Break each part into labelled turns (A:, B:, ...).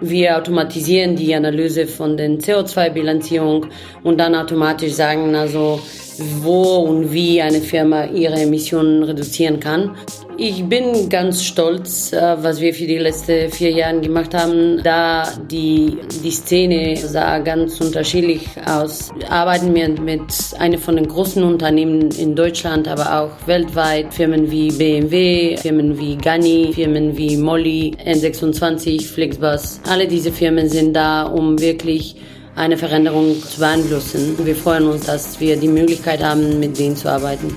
A: Wir automatisieren die Analyse von den CO2-Bilanzierung und dann automatisch sagen, also wo und wie eine Firma ihre Emissionen reduzieren kann. Ich bin ganz stolz, äh, was wir für die letzten vier Jahre gemacht haben, da die, die Szene sah ganz unterschiedlich aus. Arbeiten wir mit einem von den großen Unternehmen in Deutschland, aber auch weltweit, Firmen wie BMW, Firmen wie Gani, Firmen wie Molly, N26, Flixbus. Alle diese Firmen sind da, um wirklich eine Veränderung zu beeinflussen. Wir freuen uns, dass wir die Möglichkeit haben, mit denen zu arbeiten.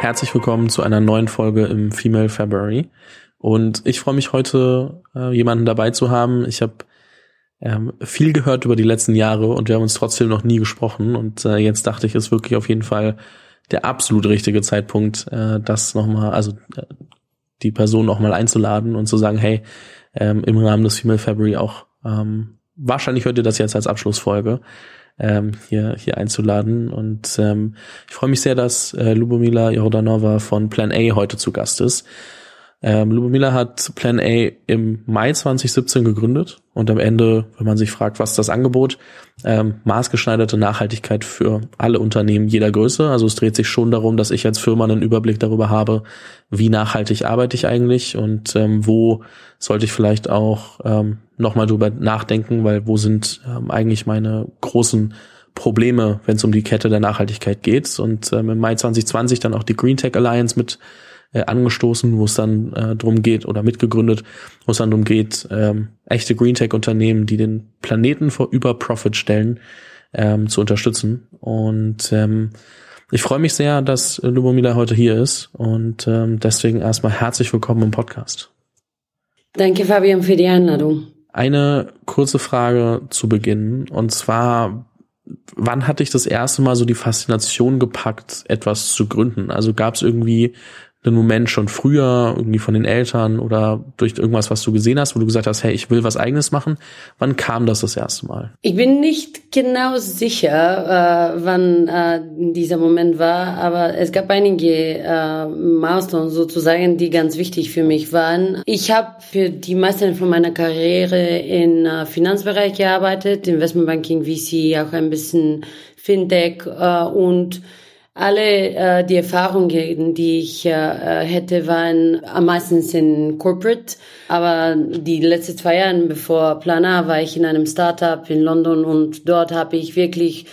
B: Herzlich willkommen zu einer neuen Folge im Female February. Und ich freue mich heute, äh, jemanden dabei zu haben. Ich habe ähm, viel gehört über die letzten Jahre und wir haben uns trotzdem noch nie gesprochen. Und äh, jetzt dachte ich, ist wirklich auf jeden Fall der absolut richtige Zeitpunkt, äh, das nochmal, also äh, die Person nochmal einzuladen und zu sagen, hey, ähm, im Rahmen des Female February auch, ähm, wahrscheinlich hört ihr das jetzt als Abschlussfolge, ähm, hier, hier einzuladen. Und ähm, ich freue mich sehr, dass äh, Lubomila Jordanova von Plan A heute zu Gast ist. Ähm, Lubomila hat Plan A im Mai 2017 gegründet und am Ende, wenn man sich fragt, was ist das Angebot, ähm, maßgeschneiderte Nachhaltigkeit für alle Unternehmen jeder Größe. Also es dreht sich schon darum, dass ich als Firma einen Überblick darüber habe, wie nachhaltig arbeite ich eigentlich und ähm, wo sollte ich vielleicht auch ähm, nochmal drüber nachdenken, weil wo sind ähm, eigentlich meine großen Probleme, wenn es um die Kette der Nachhaltigkeit geht. Und ähm, im Mai 2020 dann auch die Green Tech Alliance mit äh, angestoßen, wo es dann äh, drum geht oder mitgegründet, wo es dann drum geht, ähm, echte Green Tech Unternehmen, die den Planeten vor über Profit stellen, ähm, zu unterstützen. Und ähm, ich freue mich sehr, dass Lubomila heute hier ist und ähm, deswegen erstmal herzlich willkommen im Podcast.
A: Danke, Fabian, für die Einladung.
B: Eine kurze Frage zu Beginn und zwar, wann hatte ich das erste Mal so die Faszination gepackt, etwas zu gründen? Also gab es irgendwie einen Moment schon früher, irgendwie von den Eltern oder durch irgendwas, was du gesehen hast, wo du gesagt hast, hey, ich will was eigenes machen? Wann kam das das erste Mal?
A: Ich bin nicht genau sicher, äh, wann äh, dieser Moment war, aber es gab einige äh, Milestones sozusagen, die ganz wichtig für mich waren. Ich habe für die meisten von meiner Karriere in äh, Finanzbereich gearbeitet, Investmentbanking, VC, auch ein bisschen Fintech äh, und alle äh, die Erfahrungen, die ich äh, hätte, waren am meisten in Corporate. Aber die letzten zwei Jahre bevor Planar war ich in einem Startup in London und dort habe ich wirklich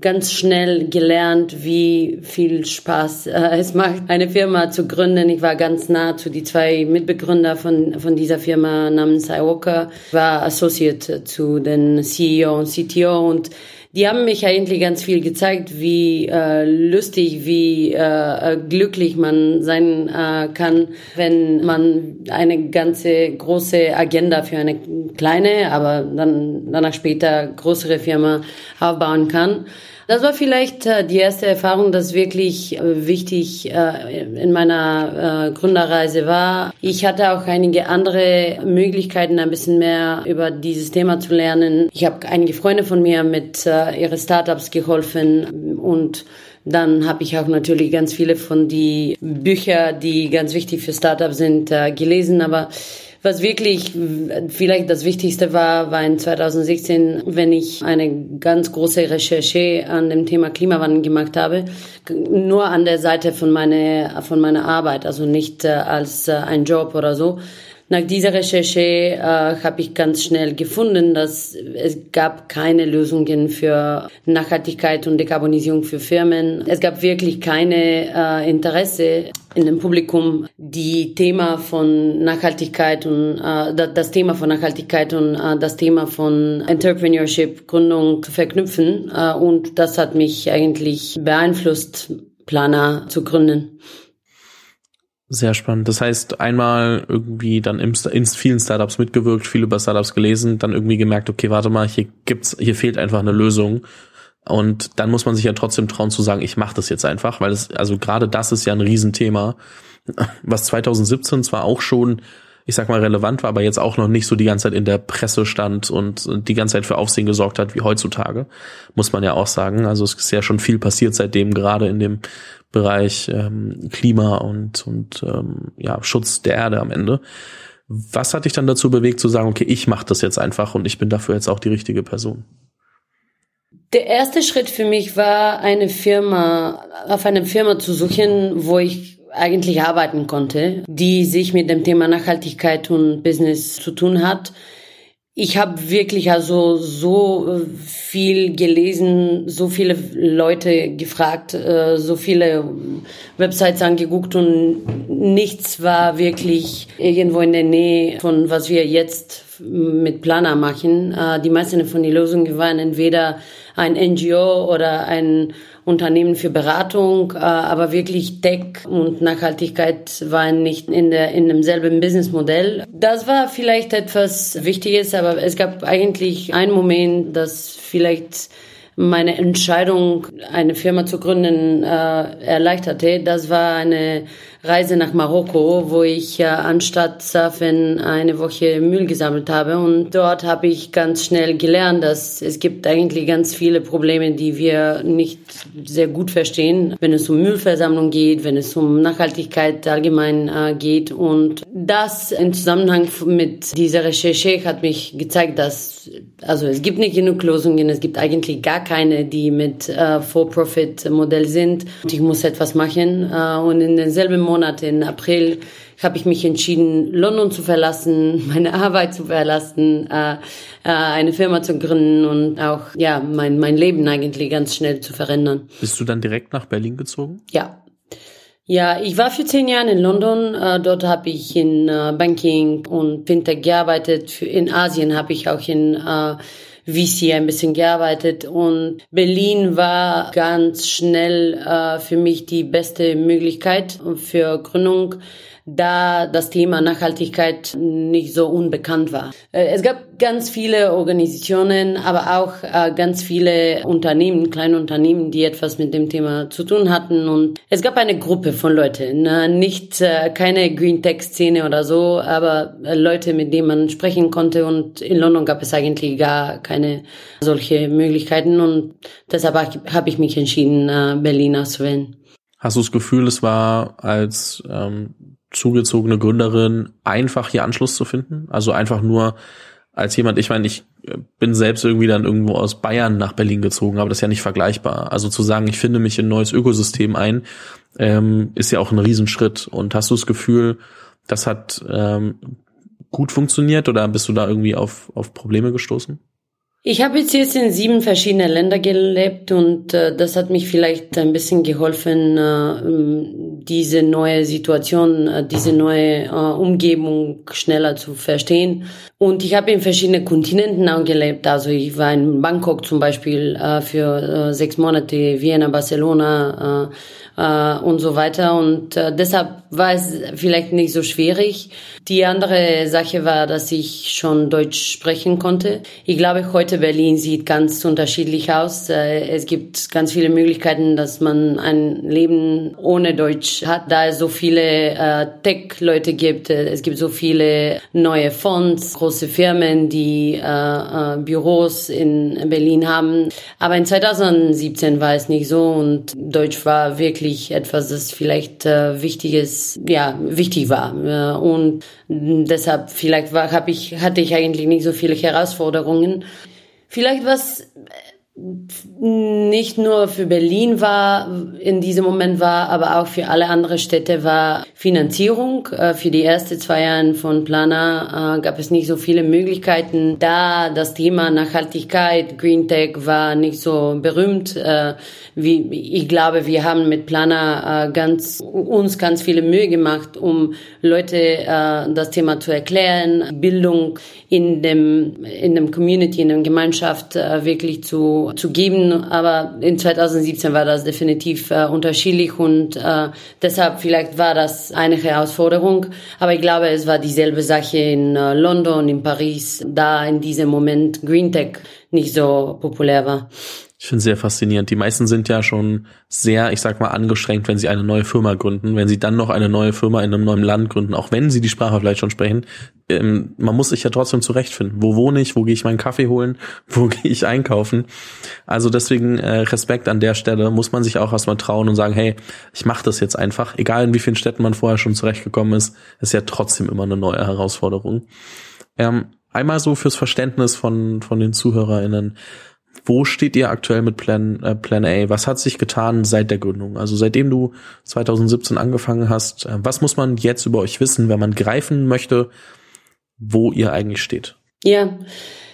A: ganz schnell gelernt, wie viel Spaß äh, es macht, eine Firma zu gründen. Ich war ganz nah zu die zwei Mitbegründer von, von dieser Firma namens iWalker, war Associate zu den CEO und CTO und die haben mich eigentlich ganz viel gezeigt, wie äh, lustig, wie äh, glücklich man sein äh, kann, wenn man eine ganze große Agenda für eine kleine, aber dann danach später größere Firma aufbauen kann. Das war vielleicht äh, die erste Erfahrung, das wirklich äh, wichtig äh, in meiner Gründerreise war. Ich hatte auch einige andere Möglichkeiten, ein bisschen mehr über dieses Thema zu lernen. Ich habe einige Freunde von mir mit ihren Startups geholfen und dann habe ich auch natürlich ganz viele von die Bücher, die ganz wichtig für Startups sind, gelesen. Aber was wirklich vielleicht das Wichtigste war, war in 2016, wenn ich eine ganz große Recherche an dem Thema Klimawandel gemacht habe, nur an der Seite von meiner, von meiner Arbeit, also nicht äh, als äh, ein Job oder so, nach dieser Recherche äh, habe ich ganz schnell gefunden, dass es gab keine Lösungen für Nachhaltigkeit und Dekarbonisierung für Firmen. Es gab wirklich keine äh, Interesse in dem Publikum, die Thema von Nachhaltigkeit und äh, das Thema von Nachhaltigkeit und äh, das Thema von Entrepreneurship, Gründung zu verknüpfen. Äh, und das hat mich eigentlich beeinflusst, Planer zu gründen.
B: Sehr spannend. Das heißt, einmal irgendwie dann in vielen Startups mitgewirkt, viel über Startups gelesen, dann irgendwie gemerkt, okay, warte mal, hier gibt's, hier fehlt einfach eine Lösung. Und dann muss man sich ja trotzdem trauen zu sagen, ich mache das jetzt einfach, weil es, also gerade das ist ja ein Riesenthema, was 2017 zwar auch schon ich sag mal, relevant war, aber jetzt auch noch nicht so die ganze Zeit in der Presse stand und die ganze Zeit für Aufsehen gesorgt hat wie heutzutage, muss man ja auch sagen. Also es ist ja schon viel passiert seitdem, gerade in dem Bereich ähm, Klima und, und ähm, ja, Schutz der Erde am Ende. Was hat dich dann dazu bewegt zu sagen, okay, ich mache das jetzt einfach und ich bin dafür jetzt auch die richtige Person?
A: Der erste Schritt für mich war, eine Firma, auf eine Firma zu suchen, wo ich eigentlich arbeiten konnte, die sich mit dem Thema Nachhaltigkeit und Business zu tun hat. Ich habe wirklich also so äh, viel gelesen, so viele Leute gefragt, äh, so viele Websites angeguckt und nichts war wirklich irgendwo in der Nähe von was wir jetzt mit Planer machen. Äh, die meisten von den Lösungen waren entweder ein NGO oder ein Unternehmen für Beratung, äh, aber wirklich Tech und Nachhaltigkeit waren nicht in der in demselben Businessmodell. Das war vielleicht etwas Wichtiges, aber es gab eigentlich einen Moment, das vielleicht meine Entscheidung, eine Firma zu gründen, äh, erleichterte. Das war eine Reise nach Marokko, wo ich äh, anstatt Surfen eine Woche Müll gesammelt habe. Und dort habe ich ganz schnell gelernt, dass es gibt eigentlich ganz viele Probleme, die wir nicht sehr gut verstehen, wenn es um Müllversammlung geht, wenn es um Nachhaltigkeit allgemein äh, geht. Und das im Zusammenhang mit dieser Recherche hat mich gezeigt, dass also es gibt nicht genug Lösungen, es gibt eigentlich gar keine, die mit äh, For-Profit-Modell sind. Und ich muss etwas machen. Äh, und in denselben Monat, in April, habe ich mich entschieden, London zu verlassen, meine Arbeit zu verlassen, äh, äh, eine Firma zu gründen und auch ja mein mein Leben eigentlich ganz schnell zu verändern.
B: Bist du dann direkt nach Berlin gezogen?
A: Ja. Ja, ich war für zehn Jahre in London. Äh, dort habe ich in äh, Banking und Fintech gearbeitet. In Asien habe ich auch in äh, VC ein bisschen gearbeitet. Und Berlin war ganz schnell äh, für mich die beste Möglichkeit für Gründung da das Thema Nachhaltigkeit nicht so unbekannt war. Äh, es gab ganz viele Organisationen, aber auch äh, ganz viele Unternehmen, kleine Unternehmen, die etwas mit dem Thema zu tun hatten. Und es gab eine Gruppe von Leuten, ne? nicht äh, keine Green Tech Szene oder so, aber Leute, mit denen man sprechen konnte. Und in London gab es eigentlich gar keine solche Möglichkeiten. Und deshalb habe ich mich entschieden, Berlin auszuwählen.
B: Hast du das Gefühl, es war als ähm, zugezogene Gründerin einfach hier Anschluss zu finden? Also einfach nur als jemand, ich meine, ich äh, bin selbst irgendwie dann irgendwo aus Bayern nach Berlin gezogen, aber das ist ja nicht vergleichbar. Also zu sagen, ich finde mich in ein neues Ökosystem ein, ähm, ist ja auch ein Riesenschritt. Und hast du das Gefühl, das hat ähm, gut funktioniert oder bist du da irgendwie auf, auf Probleme gestoßen?
A: Ich habe jetzt, jetzt in sieben verschiedene Länder gelebt und äh, das hat mich vielleicht ein bisschen geholfen, äh, diese neue Situation, äh, diese neue äh, Umgebung schneller zu verstehen. Und ich habe in verschiedenen Kontinenten auch gelebt. Also ich war in Bangkok zum Beispiel äh, für sechs Monate, Vienna, Barcelona. Und so weiter. Und deshalb war es vielleicht nicht so schwierig. Die andere Sache war, dass ich schon Deutsch sprechen konnte. Ich glaube, heute Berlin sieht ganz unterschiedlich aus. Es gibt ganz viele Möglichkeiten, dass man ein Leben ohne Deutsch hat, da es so viele äh, Tech-Leute gibt. Es gibt so viele neue Fonds, große Firmen, die äh, äh, Büros in Berlin haben. Aber in 2017 war es nicht so und Deutsch war wirklich wirklich etwas, das vielleicht äh, wichtiges, ja, wichtig war. Äh, und deshalb vielleicht war, hab ich, hatte ich eigentlich nicht so viele Herausforderungen. Vielleicht was nicht nur für Berlin war, in diesem Moment war, aber auch für alle anderen Städte war Finanzierung. Äh, für die ersten zwei Jahre von Plana äh, gab es nicht so viele Möglichkeiten. Da das Thema Nachhaltigkeit, Green Tech war nicht so berühmt. Äh, wie, ich glaube, wir haben mit Plana ganz, uns ganz viele Mühe gemacht, um Leute das Thema zu erklären, Bildung in dem, in dem Community, in der Gemeinschaft wirklich zu zu, geben. Aber in 2017 war das definitiv äh, unterschiedlich und äh, deshalb vielleicht war das eine Herausforderung. Aber ich glaube, es war dieselbe Sache in äh, London, in Paris, da in diesem Moment Green Tech nicht so populär war.
B: Ich finde sehr faszinierend. Die meisten sind ja schon sehr, ich sag mal, angestrengt, wenn sie eine neue Firma gründen. Wenn sie dann noch eine neue Firma in einem neuen Land gründen, auch wenn sie die Sprache vielleicht schon sprechen, ähm, man muss sich ja trotzdem zurechtfinden. Wo wohne ich? Wo gehe ich meinen Kaffee holen? Wo gehe ich einkaufen? Also deswegen äh, Respekt an der Stelle. Muss man sich auch erstmal trauen und sagen, hey, ich mache das jetzt einfach. Egal in wie vielen Städten man vorher schon zurechtgekommen ist, ist ja trotzdem immer eine neue Herausforderung. Ähm, einmal so fürs Verständnis von, von den ZuhörerInnen. Wo steht ihr aktuell mit Plan, äh, Plan A? Was hat sich getan seit der Gründung? Also seitdem du 2017 angefangen hast, äh, was muss man jetzt über euch wissen, wenn man greifen möchte, wo ihr eigentlich steht?
A: Ja,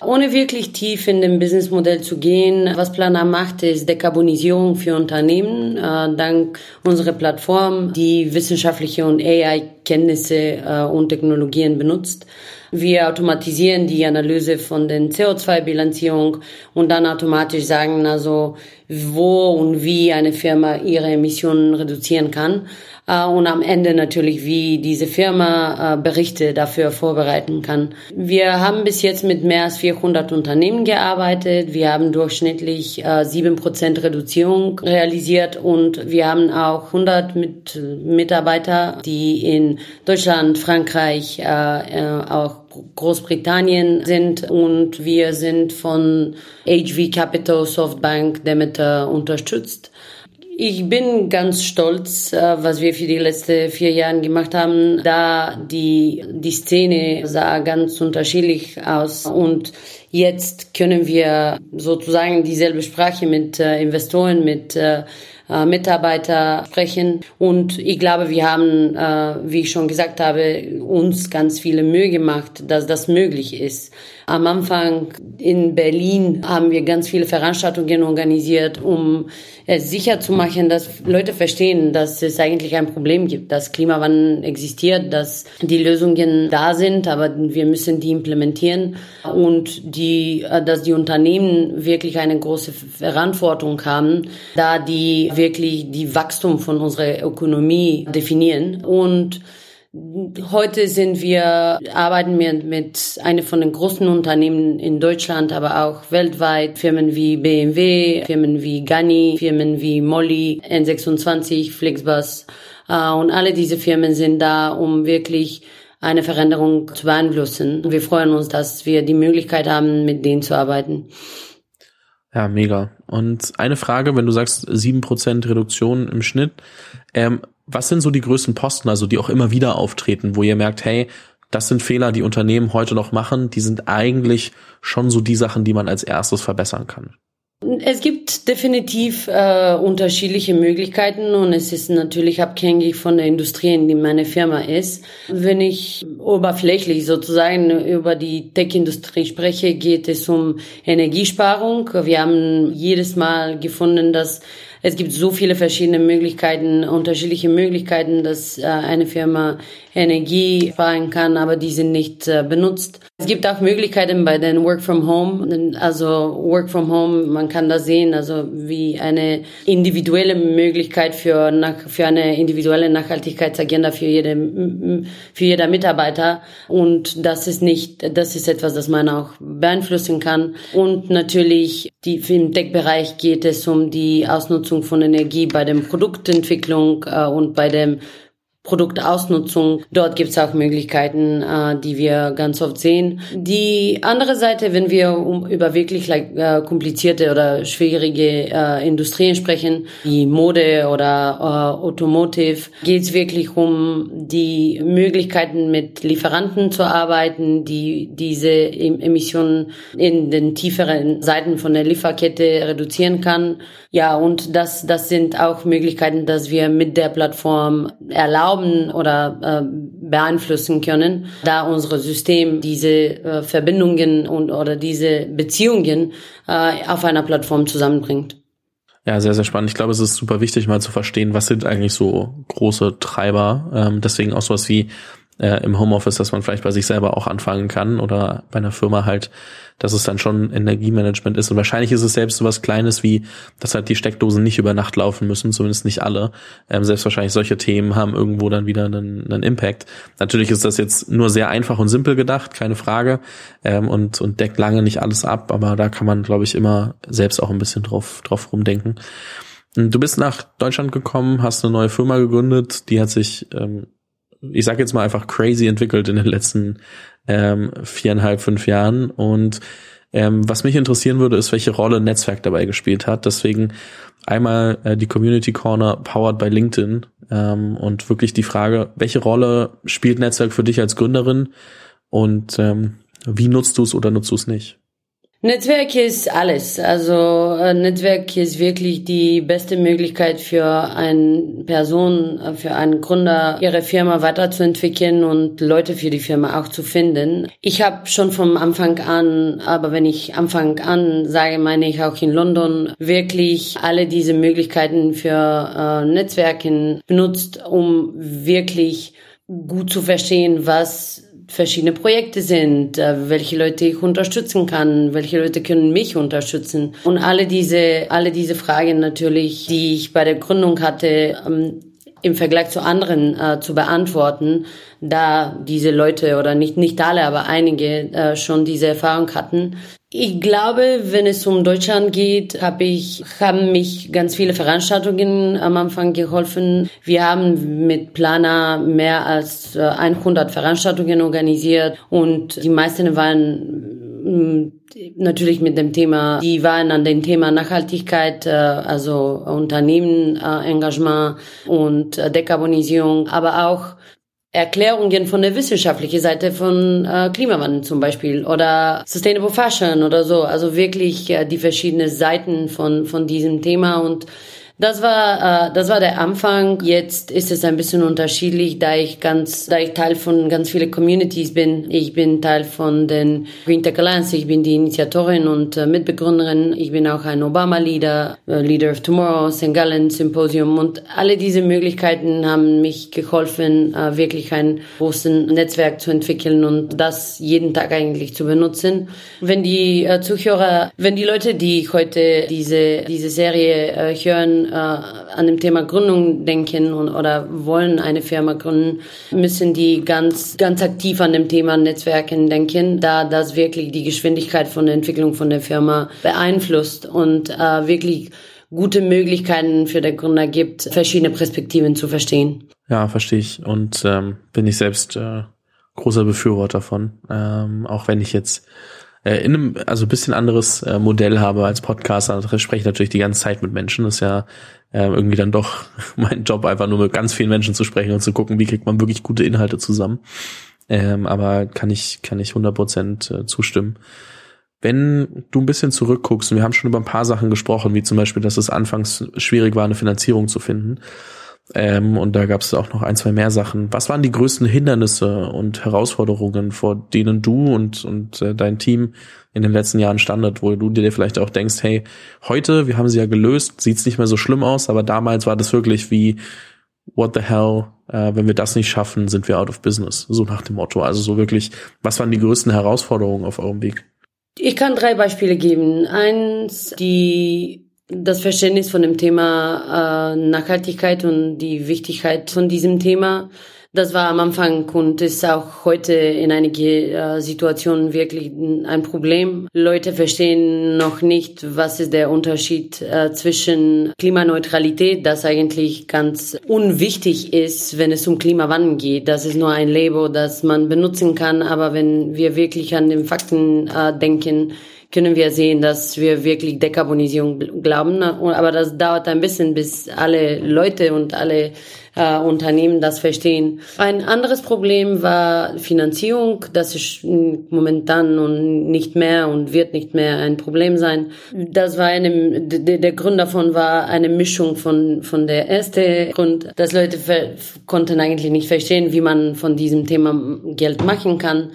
A: ohne wirklich tief in dem Businessmodell zu gehen, was Plan A macht, ist Dekarbonisierung für Unternehmen. Äh, dank unserer Plattform, die wissenschaftliche und AI-Kenntnisse äh, und Technologien benutzt. Wir automatisieren die Analyse von den CO2-Bilanzierung und dann automatisch sagen, also wo und wie eine Firma ihre Emissionen reduzieren kann und am Ende natürlich, wie diese Firma äh, Berichte dafür vorbereiten kann. Wir haben bis jetzt mit mehr als 400 Unternehmen gearbeitet. Wir haben durchschnittlich äh, sieben Prozent Reduzierung realisiert und wir haben auch 100 mit Mitarbeiter, die in Deutschland, Frankreich, auch Großbritannien sind und wir sind von HV Capital Softbank Demeter unterstützt. Ich bin ganz stolz, äh, was wir für die letzten vier Jahre gemacht haben, da die, die Szene sah ganz unterschiedlich aus und jetzt können wir sozusagen dieselbe Sprache mit äh, Investoren, mit äh, Mitarbeiter sprechen. Und ich glaube, wir haben, wie ich schon gesagt habe, uns ganz viele Mühe gemacht, dass das möglich ist. Am Anfang in Berlin haben wir ganz viele Veranstaltungen organisiert, um es sicher zu machen, dass Leute verstehen, dass es eigentlich ein Problem gibt, dass Klimawandel existiert, dass die Lösungen da sind, aber wir müssen die implementieren und die, dass die Unternehmen wirklich eine große Verantwortung haben, da die wirklich die Wachstum von unserer Ökonomie definieren und Heute sind wir, arbeiten wir mit einer von den großen Unternehmen in Deutschland, aber auch weltweit. Firmen wie BMW, Firmen wie Gani, Firmen wie Molly, N26, Flixbus. Äh, und alle diese Firmen sind da, um wirklich eine Veränderung zu beeinflussen. Wir freuen uns, dass wir die Möglichkeit haben, mit denen zu arbeiten.
B: Ja, mega. Und eine Frage, wenn du sagst sieben Prozent Reduktion im Schnitt, ähm, was sind so die größten Posten, also die auch immer wieder auftreten, wo ihr merkt, hey, das sind Fehler, die Unternehmen heute noch machen, die sind eigentlich schon so die Sachen, die man als erstes verbessern kann?
A: Es gibt definitiv äh, unterschiedliche Möglichkeiten und es ist natürlich abhängig von der Industrie, in die meine Firma ist. Wenn ich oberflächlich sozusagen über die Tech-Industrie spreche, geht es um Energiesparung. Wir haben jedes Mal gefunden, dass es gibt so viele verschiedene Möglichkeiten, unterschiedliche Möglichkeiten, dass äh, eine Firma Energie sparen kann, aber die sind nicht äh, benutzt. Es gibt auch Möglichkeiten bei den Work from Home, also Work from Home, man kann das sehen, also wie eine individuelle Möglichkeit für, für eine individuelle Nachhaltigkeitsagenda für jede, für jeder Mitarbeiter. Und das ist nicht, das ist etwas, das man auch beeinflussen kann. Und natürlich, die, im Tech-Bereich geht es um die Ausnutzung von Energie bei der Produktentwicklung äh, und bei dem Produktausnutzung. Dort gibt es auch Möglichkeiten, äh, die wir ganz oft sehen. Die andere Seite, wenn wir über wirklich äh, komplizierte oder schwierige äh, Industrien sprechen, wie Mode oder Automotive, geht es wirklich um die Möglichkeiten, mit Lieferanten zu arbeiten, die diese Emissionen in den tieferen Seiten von der Lieferkette reduzieren kann. Ja, und das, das sind auch Möglichkeiten, dass wir mit der Plattform erlauben, erlauben oder äh, beeinflussen können, da unser System diese äh, Verbindungen und oder diese Beziehungen äh, auf einer Plattform zusammenbringt.
B: Ja, sehr, sehr spannend. Ich glaube, es ist super wichtig, mal zu verstehen, was sind eigentlich so große Treiber. Ähm, deswegen auch sowas wie äh, im Homeoffice, dass man vielleicht bei sich selber auch anfangen kann oder bei einer Firma halt, dass es dann schon Energiemanagement ist. Und wahrscheinlich ist es selbst so was Kleines wie, dass halt die Steckdosen nicht über Nacht laufen müssen, zumindest nicht alle. Ähm, selbst wahrscheinlich solche Themen haben irgendwo dann wieder einen, einen Impact. Natürlich ist das jetzt nur sehr einfach und simpel gedacht, keine Frage, ähm, und, und deckt lange nicht alles ab, aber da kann man, glaube ich, immer selbst auch ein bisschen drauf, drauf rumdenken. Du bist nach Deutschland gekommen, hast eine neue Firma gegründet, die hat sich ähm, ich sage jetzt mal einfach crazy entwickelt in den letzten ähm, viereinhalb, fünf Jahren. Und ähm, was mich interessieren würde, ist, welche Rolle Netzwerk dabei gespielt hat. Deswegen einmal äh, die Community Corner powered by LinkedIn ähm, und wirklich die Frage, welche Rolle spielt Netzwerk für dich als Gründerin und ähm, wie nutzt du es oder nutzt du es nicht?
A: Netzwerk ist alles. Also äh, Netzwerk ist wirklich die beste Möglichkeit für eine Person, äh, für einen Gründer, ihre Firma weiterzuentwickeln und Leute für die Firma auch zu finden. Ich habe schon vom Anfang an, aber wenn ich Anfang an sage, meine ich auch in London, wirklich alle diese Möglichkeiten für äh, Netzwerken benutzt, um wirklich gut zu verstehen, was verschiedene Projekte sind, äh, welche Leute ich unterstützen kann, welche Leute können mich unterstützen. Und alle diese, alle diese Fragen natürlich, die ich bei der Gründung hatte, ähm, im Vergleich zu anderen äh, zu beantworten, da diese Leute oder nicht nicht alle, aber einige äh, schon diese Erfahrung hatten. Ich glaube, wenn es um Deutschland geht, habe ich haben mich ganz viele Veranstaltungen am Anfang geholfen. Wir haben mit Plana mehr als 100 äh, Veranstaltungen organisiert und die meisten waren mm, natürlich mit dem Thema, die waren an dem Thema Nachhaltigkeit, äh, also Unternehmen, Engagement und Dekarbonisierung, aber auch Erklärungen von der wissenschaftlichen Seite von äh, Klimawandel zum Beispiel oder Sustainable Fashion oder so. Also wirklich äh, die verschiedenen Seiten von, von diesem Thema und das war, äh, das war der Anfang. Jetzt ist es ein bisschen unterschiedlich, da ich ganz, da ich Teil von ganz vielen Communities bin. Ich bin Teil von den Green Tech Alliance. Ich bin die Initiatorin und äh, Mitbegründerin. Ich bin auch ein Obama-Leader, äh, Leader of Tomorrow, St. Gallen Symposium und alle diese Möglichkeiten haben mich geholfen, äh, wirklich ein großes Netzwerk zu entwickeln und das jeden Tag eigentlich zu benutzen. Wenn die Zuhörer, wenn die Leute, die heute diese, diese Serie hören, äh, an dem Thema Gründung denken und, oder wollen eine Firma gründen, müssen die ganz, ganz aktiv an dem Thema Netzwerken denken, da das wirklich die Geschwindigkeit von der Entwicklung von der Firma beeinflusst und äh, wirklich gute Möglichkeiten für den Gründer gibt, verschiedene Perspektiven zu verstehen.
B: Ja, verstehe ich und ähm, bin ich selbst äh, großer Befürworter von, ähm, auch wenn ich jetzt äh, in einem also bisschen anderes äh, Modell habe als Podcaster. Also ich spreche natürlich die ganze Zeit mit Menschen. Das ist ja äh, irgendwie dann doch mein Job, einfach nur mit ganz vielen Menschen zu sprechen und zu gucken, wie kriegt man wirklich gute Inhalte zusammen. Ähm, aber kann ich kann ich 100 Prozent äh, zustimmen. Wenn du ein bisschen zurückguckst, und wir haben schon über ein paar Sachen gesprochen, wie zum Beispiel, dass es anfangs schwierig war, eine Finanzierung zu finden, ähm, und da gab es auch noch ein, zwei mehr Sachen. Was waren die größten Hindernisse und Herausforderungen, vor denen du und, und äh, dein Team in den letzten Jahren standet, wo du dir vielleicht auch denkst, hey, heute, wir haben sie ja gelöst, sieht's nicht mehr so schlimm aus, aber damals war das wirklich wie, what the hell, äh, wenn wir das nicht schaffen, sind wir out of business, so nach dem Motto. Also so wirklich, was waren die größten Herausforderungen auf eurem Weg?
A: Ich kann drei Beispiele geben. Eins, die das Verständnis von dem Thema äh, Nachhaltigkeit und die Wichtigkeit von diesem Thema. Das war am Anfang und ist auch heute in einige äh, Situationen wirklich ein Problem. Leute verstehen noch nicht, was ist der Unterschied äh, zwischen Klimaneutralität, das eigentlich ganz unwichtig ist, wenn es um Klimawandel geht. Das ist nur ein Label, das man benutzen kann, aber wenn wir wirklich an den Fakten äh, denken, können wir sehen, dass wir wirklich Dekarbonisierung glauben. Aber das dauert ein bisschen, bis alle Leute und alle äh, Unternehmen das verstehen. Ein anderes Problem war Finanzierung. Das ist momentan und nicht mehr und wird nicht mehr ein Problem sein. Das war eine, der, Grund davon war eine Mischung von, von der erste Grund, dass Leute konnten eigentlich nicht verstehen, wie man von diesem Thema Geld machen kann.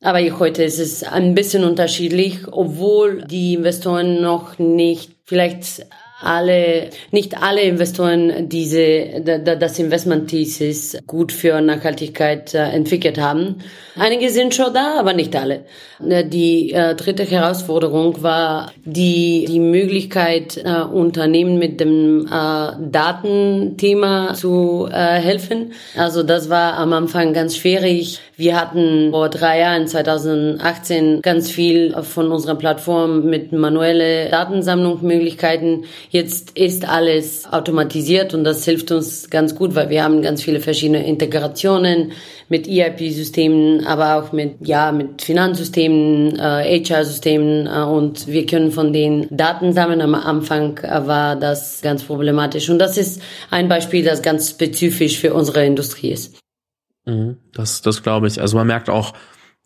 A: Aber heute ist es ein bisschen unterschiedlich, obwohl die Investoren noch nicht vielleicht alle, nicht alle Investoren diese, das Investment Thesis gut für Nachhaltigkeit äh, entwickelt haben. Einige sind schon da, aber nicht alle. Äh, die äh, dritte Herausforderung war die, die Möglichkeit, Unternehmen mit dem Datenthema zu helfen. Also das war am Anfang ganz schwierig. Wir hatten vor drei Jahren, 2018, ganz viel von unserer Plattform mit manuelle Datensammlungsmöglichkeiten Jetzt ist alles automatisiert und das hilft uns ganz gut, weil wir haben ganz viele verschiedene Integrationen mit ERP-Systemen, aber auch mit, ja, mit Finanzsystemen, äh, HR-Systemen äh, und wir können von den Daten sammeln. Am Anfang äh, war das ganz problematisch und das ist ein Beispiel, das ganz spezifisch für unsere Industrie ist.
B: Mhm. Das, das glaube ich. Also man merkt auch,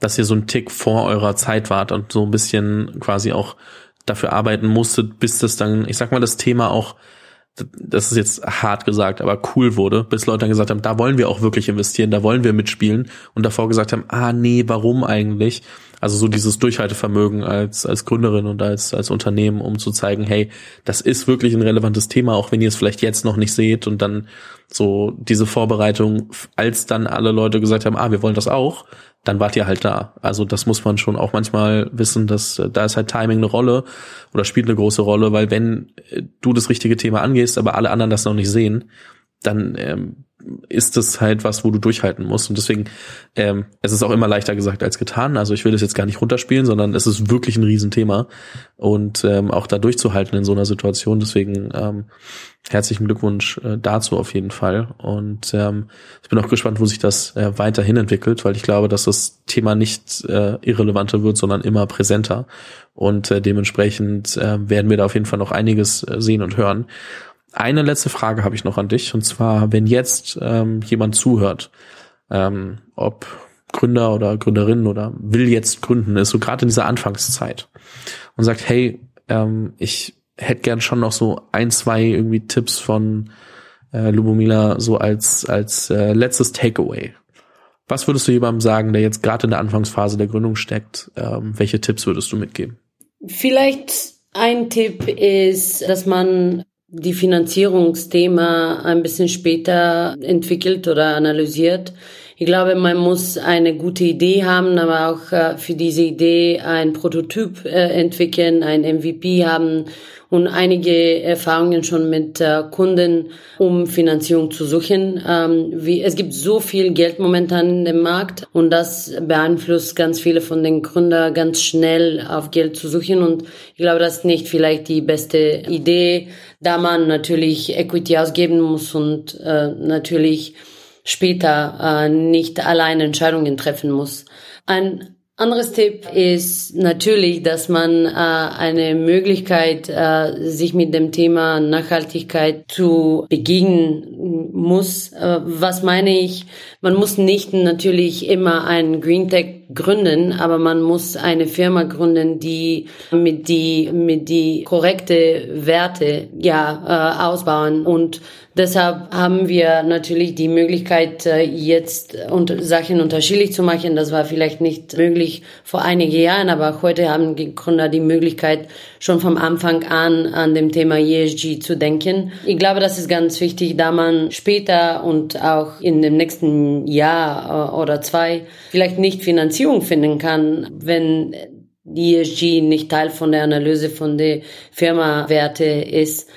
B: dass ihr so ein Tick vor eurer Zeit wart und so ein bisschen quasi auch dafür arbeiten musstet, bis das dann, ich sag mal, das Thema auch, das ist jetzt hart gesagt, aber cool wurde, bis Leute dann gesagt haben, da wollen wir auch wirklich investieren, da wollen wir mitspielen und davor gesagt haben, ah nee, warum eigentlich? Also so dieses Durchhaltevermögen als, als Gründerin und als, als Unternehmen, um zu zeigen, hey, das ist wirklich ein relevantes Thema, auch wenn ihr es vielleicht jetzt noch nicht seht und dann so diese Vorbereitung, als dann alle Leute gesagt haben, ah, wir wollen das auch, dann wart ihr halt da. Also das muss man schon auch manchmal wissen, dass äh, da ist halt Timing eine Rolle oder spielt eine große Rolle, weil wenn äh, du das richtige Thema angehst, aber alle anderen das noch nicht sehen, dann ähm, ist das halt was, wo du durchhalten musst. Und deswegen, ähm, es ist auch immer leichter gesagt als getan. Also ich will das jetzt gar nicht runterspielen, sondern es ist wirklich ein Riesenthema. Und ähm, auch da durchzuhalten in so einer Situation. Deswegen ähm, herzlichen Glückwunsch äh, dazu auf jeden Fall. Und ähm, ich bin auch gespannt, wo sich das äh, weiterhin entwickelt, weil ich glaube, dass das Thema nicht äh, irrelevanter wird, sondern immer präsenter. Und äh, dementsprechend äh, werden wir da auf jeden Fall noch einiges äh, sehen und hören. Eine letzte Frage habe ich noch an dich, und zwar, wenn jetzt ähm, jemand zuhört, ähm, ob Gründer oder Gründerin oder will jetzt gründen, ist so gerade in dieser Anfangszeit und sagt, hey, ähm, ich hätte gern schon noch so ein, zwei irgendwie Tipps von äh, Lubomila so als als äh, letztes Takeaway. Was würdest du jemandem sagen, der jetzt gerade in der Anfangsphase der Gründung steckt? Ähm, welche Tipps würdest du mitgeben?
A: Vielleicht ein Tipp ist, dass man die Finanzierungsthema ein bisschen später entwickelt oder analysiert. Ich glaube, man muss eine gute Idee haben, aber auch äh, für diese Idee ein Prototyp äh, entwickeln, ein MVP haben und einige Erfahrungen schon mit äh, Kunden, um Finanzierung zu suchen. Ähm, wie, es gibt so viel Geld momentan in dem Markt und das beeinflusst ganz viele von den Gründern ganz schnell auf Geld zu suchen und ich glaube, das ist nicht vielleicht die beste Idee, da man natürlich Equity ausgeben muss und äh, natürlich später äh, nicht alleine Entscheidungen treffen muss. Ein anderes Tipp ist natürlich, dass man äh, eine Möglichkeit, äh, sich mit dem Thema Nachhaltigkeit zu begegnen muss. Äh, was meine ich? Man muss nicht natürlich immer ein Green Tech gründen, aber man muss eine Firma gründen, die mit die mit die korrekte Werte ja äh, ausbauen und Deshalb haben wir natürlich die Möglichkeit, äh, jetzt Sachen unterschiedlich zu machen. Das war vielleicht nicht möglich vor einigen Jahren, aber heute haben die Gründer die Möglichkeit, schon vom Anfang an an dem Thema ESG zu denken. Ich glaube, das ist ganz wichtig, da man später und auch in dem nächsten Jahr äh, oder zwei vielleicht nicht Finanzierung finden kann, wenn die ESG nicht Teil von der Analyse von der Firma-Werte ist.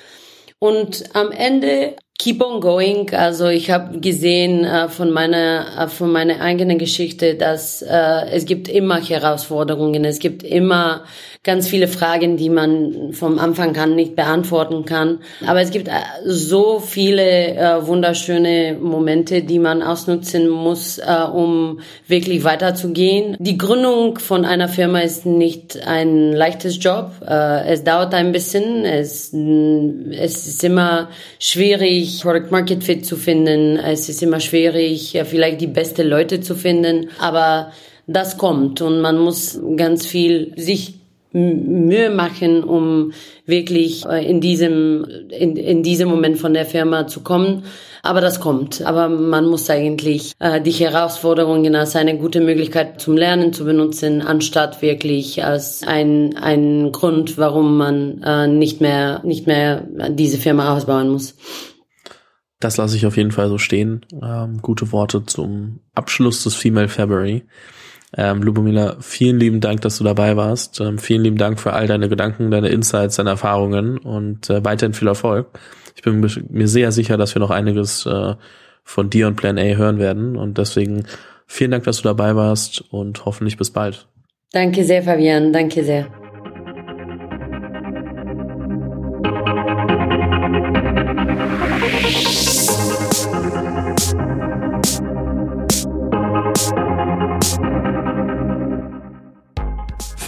A: Und am Ende Keep on going. Also ich habe gesehen äh, von meiner äh, von meiner eigenen Geschichte, dass äh, es gibt immer Herausforderungen, es gibt immer ganz viele Fragen, die man vom Anfang an nicht beantworten kann. Aber es gibt äh, so viele äh, wunderschöne Momente, die man ausnutzen muss, äh, um wirklich weiterzugehen. Die Gründung von einer Firma ist nicht ein leichtes Job. Äh, es dauert ein bisschen. Es, es ist immer schwierig, Product Market Fit zu finden. Es ist immer schwierig, vielleicht die beste Leute zu finden. Aber das kommt und man muss ganz viel sich Mühe machen, um wirklich äh, in diesem, in, in diesem Moment von der Firma zu kommen. Aber das kommt. Aber man muss eigentlich äh, die Herausforderungen als eine gute Möglichkeit zum Lernen zu benutzen, anstatt wirklich als ein, ein Grund, warum man äh, nicht mehr, nicht mehr diese Firma ausbauen muss.
B: Das lasse ich auf jeden Fall so stehen. Ähm, gute Worte zum Abschluss des Female February. Ähm, Lubomila, vielen lieben Dank, dass du dabei warst. Ähm, vielen lieben Dank für all deine Gedanken, deine Insights, deine Erfahrungen und äh, weiterhin viel Erfolg. Ich bin mir sehr sicher, dass wir noch einiges äh, von dir und Plan A hören werden. Und deswegen vielen Dank, dass du dabei warst und hoffentlich bis bald.
A: Danke sehr, Fabian. Danke sehr.